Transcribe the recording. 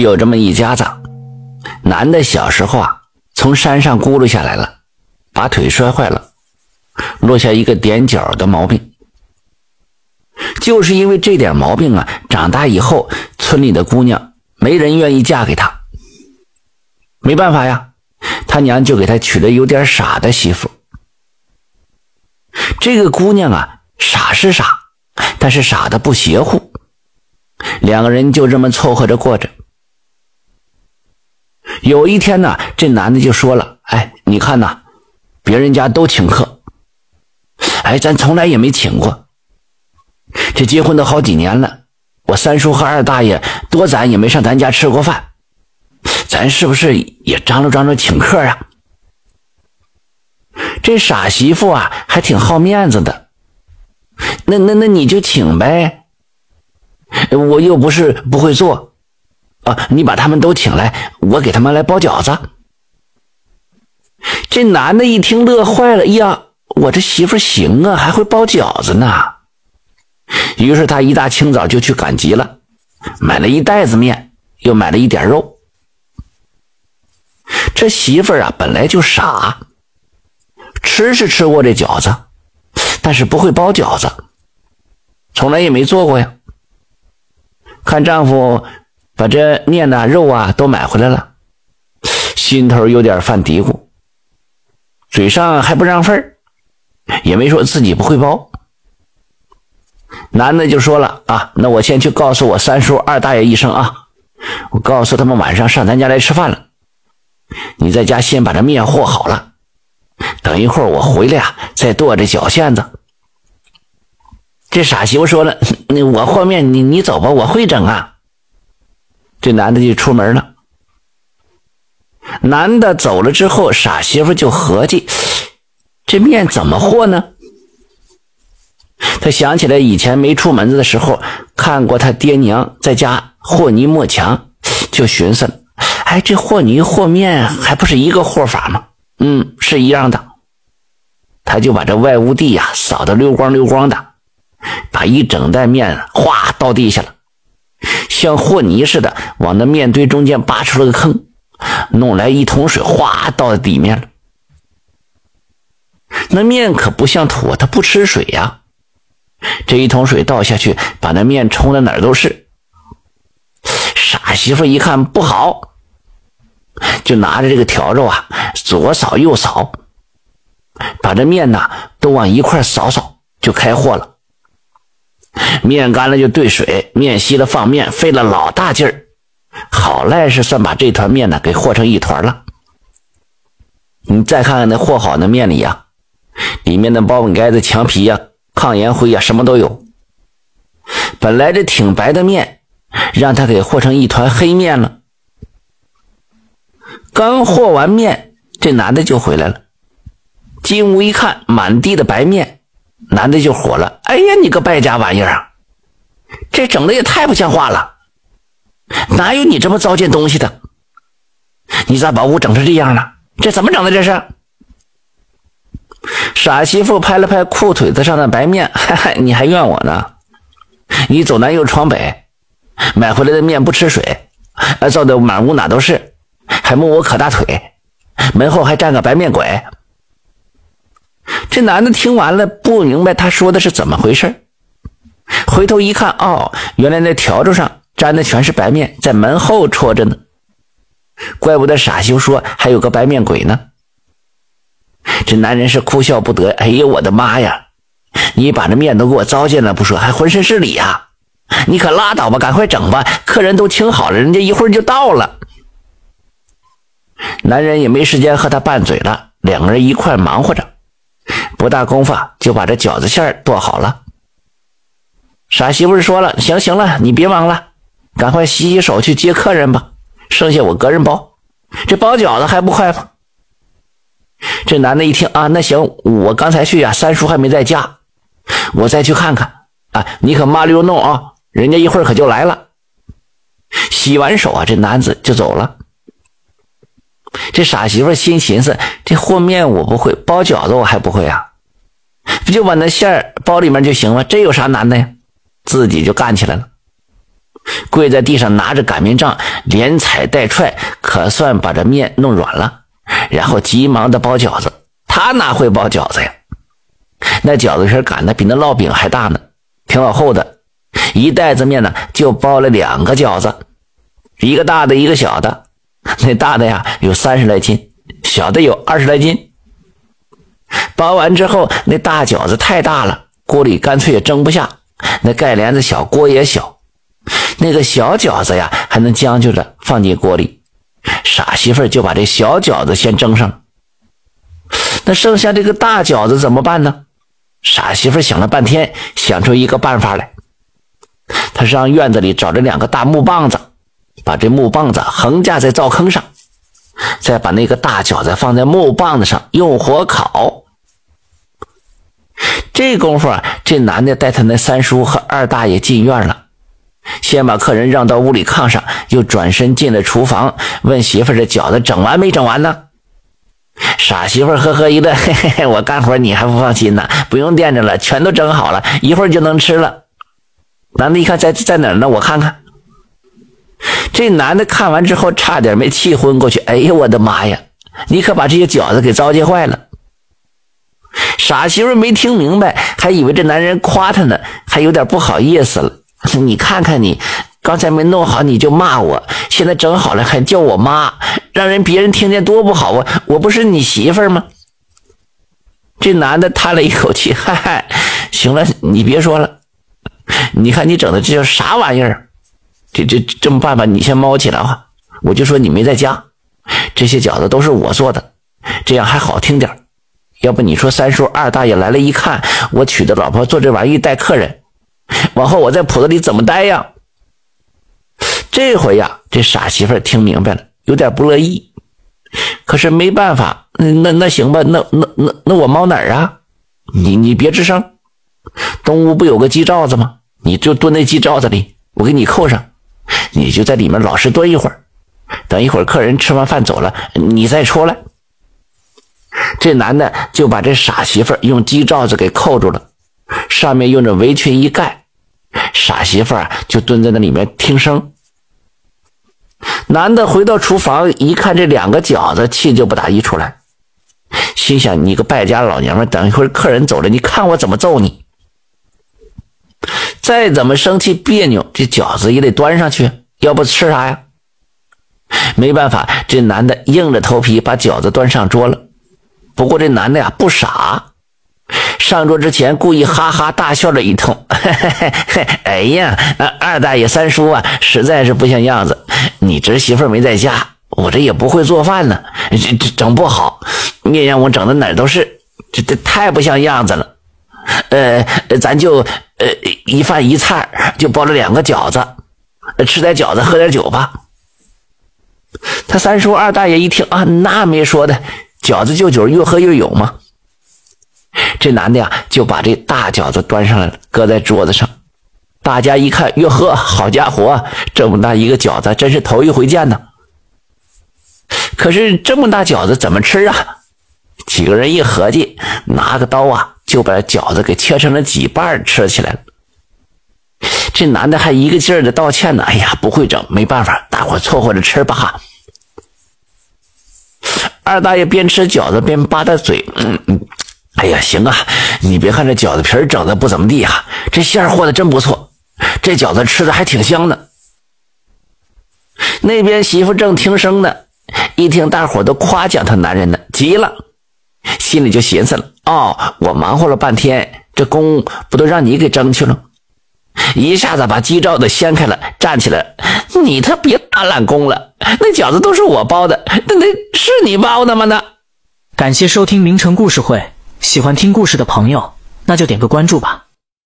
有这么一家子，男的小时候啊，从山上咕噜下来了，把腿摔坏了，落下一个踮脚的毛病。就是因为这点毛病啊，长大以后村里的姑娘没人愿意嫁给他。没办法呀，他娘就给他娶了有点傻的媳妇。这个姑娘啊，傻是傻，但是傻的不邪乎。两个人就这么凑合着过着。有一天呢，这男的就说了：“哎，你看呐，别人家都请客，哎，咱从来也没请过。这结婚都好几年了，我三叔和二大爷多咱也没上咱家吃过饭，咱是不是也张罗张罗请客啊？”这傻媳妇啊，还挺好面子的。那那那你就请呗，我又不是不会做。啊！你把他们都请来，我给他们来包饺子。这男的一听乐坏了，呀，我这媳妇行啊，还会包饺子呢。于是他一大清早就去赶集了，买了一袋子面，又买了一点肉。这媳妇啊，本来就傻，吃是吃过这饺子，但是不会包饺子，从来也没做过呀。看丈夫。把这面呐、肉啊都买回来了，心头有点犯嘀咕，嘴上还不让份儿，也没说自己不会包。男的就说了啊，那我先去告诉我三叔、二大爷一声啊，我告诉他们晚上上咱家来吃饭了。你在家先把这面和好了，等一会儿我回来啊，再剁这饺馅子。这傻媳妇说了，那我和面，你你走吧，我会整啊。这男的就出门了。男的走了之后，傻媳妇就合计：这面怎么和呢？他想起来以前没出门子的时候，看过他爹娘在家和泥抹墙，就寻思：哎，这和泥和面还不是一个和法吗？嗯，是一样的。他就把这外屋地呀扫得溜光溜光的，把一整袋面哗倒地下了。像和泥似的，往那面堆中间扒出了个坑，弄来一桶水，哗倒在底面了。那面可不像土，它不吃水呀。这一桶水倒下去，把那面冲的哪儿都是。傻媳妇一看不好，就拿着这个笤帚啊，左扫右扫，把这面呐都往一块扫扫，就开和了。面干了就兑水，面稀了放面，费了老大劲儿，好赖是算把这团面呢给和成一团了。你再看看那和好的面里呀，里面的包本盖子、墙皮呀、抗烟灰呀，什么都有。本来这挺白的面，让他给和成一团黑面了。刚和完面，这男的就回来了，进屋一看，满地的白面。男的就火了：“哎呀，你个败家玩意儿啊！这整的也太不像话了！哪有你这么糟践东西的？你咋把屋整成这样了？这怎么整的？这是！”傻媳妇拍了拍裤腿子上的白面：“嗨嗨，你还怨我呢？你走南又闯北，买回来的面不吃水，造的满屋哪都是，还摸我可大腿，门后还站个白面鬼。”这男的听完了，不明白他说的是怎么回事回头一看，哦，原来那笤帚上粘的全是白面，在门后戳着呢。怪不得傻修说还有个白面鬼呢。这男人是哭笑不得。哎呦，我的妈呀！你把这面都给我糟践了不说，还浑身是理呀！你可拉倒吧，赶快整吧，客人都请好了，人家一会儿就到了。男人也没时间和他拌嘴了，两个人一块忙活着。不大功夫就把这饺子馅剁好了。傻媳妇说了：“行行了，你别忙了，赶快洗洗手去接客人吧。剩下我个人包。这包饺子还不快吗？”这男的一听啊，那行，我刚才去呀，三叔还没在家，我再去看看啊。你可麻溜弄啊，人家一会儿可就来了。洗完手啊，这男子就走了。这傻媳妇心寻思：这和面我不会，包饺子我还不会啊，不就把那馅儿包里面就行了？这有啥难的呀？自己就干起来了。跪在地上拿着擀面杖，连踩带踹，可算把这面弄软了。然后急忙的包饺子。他哪会包饺子呀？那饺子皮擀的比那烙饼还大呢，挺老厚的。一袋子面呢，就包了两个饺子，一个大的，一个小的。那大的呀，有三十来斤，小的有二十来斤。包完之后，那大饺子太大了，锅里干脆也蒸不下。那盖帘子小，锅也小。那个小饺子呀，还能将就着放进锅里。傻媳妇就把这小饺子先蒸上。那剩下这个大饺子怎么办呢？傻媳妇想了半天，想出一个办法来。他上院子里找着两个大木棒子，把这木棒子横架在灶坑上，再把那个大饺子放在木棒子上用火烤。这功夫啊，这男的带他那三叔和二大爷进院了，先把客人让到屋里炕上，又转身进了厨房，问媳妇：“这饺子整完没整完呢？”傻媳妇呵呵一乐：“嘿嘿嘿，我干活你还不放心呢？不用惦着了，全都整好了，一会儿就能吃了。”男的一看，在在哪儿呢？我看看。这男的看完之后，差点没气昏过去。哎呀，我的妈呀！你可把这些饺子给糟践坏了。傻媳妇没听明白，还以为这男人夸她呢，还有点不好意思了。你看看你，刚才没弄好你就骂我，现在整好了还叫我妈，让人别人听见多不好啊！我不是你媳妇吗？这男的叹了一口气，嗨嗨，行了，你别说了。你看你整的这叫啥玩意儿？这这这么办吧，你先猫起来啊！我就说你没在家，这些饺子都是我做的，这样还好听点。要不你说三叔二大爷来了一看，我娶的老婆做这玩意带客人，往后我在铺子里怎么待呀？这回呀，这傻媳妇听明白了，有点不乐意，可是没办法，那那那行吧，那那那那我猫哪儿啊？你你别吱声。东屋不有个鸡罩子吗？你就蹲那鸡罩子里，我给你扣上，你就在里面老实蹲一会儿，等一会儿客人吃完饭走了，你再出来。这男的就把这傻媳妇用鸡罩子给扣住了，上面用着围裙一盖，傻媳妇就蹲在那里面听声。男的回到厨房一看，这两个饺子，气就不打一处来，心想：你个败家老娘们，等一会儿客人走了，你看我怎么揍你！再怎么生气别扭，这饺子也得端上去，要不吃啥呀？没办法，这男的硬着头皮把饺子端上桌了。不过这男的呀不傻，上桌之前故意哈哈大笑了一通。哎呀，二大爷三叔啊，实在是不像样子。你侄媳妇没在家，我这也不会做饭呢，这这整不好，面让我整的哪都是，这这太不像样子了。呃，咱就呃一饭一菜，就包了两个饺子，吃点饺子，喝点酒吧。他三叔二大爷一听啊，那没说的，饺子就酒，越喝越有嘛。这男的呀，就把这大饺子端上来了，搁在桌子上。大家一看，哟呵，好家伙，这么大一个饺子，真是头一回见呢。可是这么大饺子怎么吃啊？几个人一合计，拿个刀啊。就把饺子给切成了几瓣吃起来了。这男的还一个劲儿的道歉呢。哎呀，不会整，没办法，大伙凑合着吃吧哈。二大爷边吃饺子边吧嗒嘴，嗯嗯，哎呀，行啊，你别看这饺子皮整的不怎么地哈，这馅儿和的真不错，这饺子吃的还挺香的。那边媳妇正听声呢，一听大伙都夸奖他男人呢，急了。心里就寻思了：哦，我忙活了半天，这工不都让你给争去了？一下子把鸡罩子掀开了，站起来。你他别打懒工了，那饺子都是我包的，那那是你包的吗？那感谢收听名城故事会，喜欢听故事的朋友，那就点个关注吧。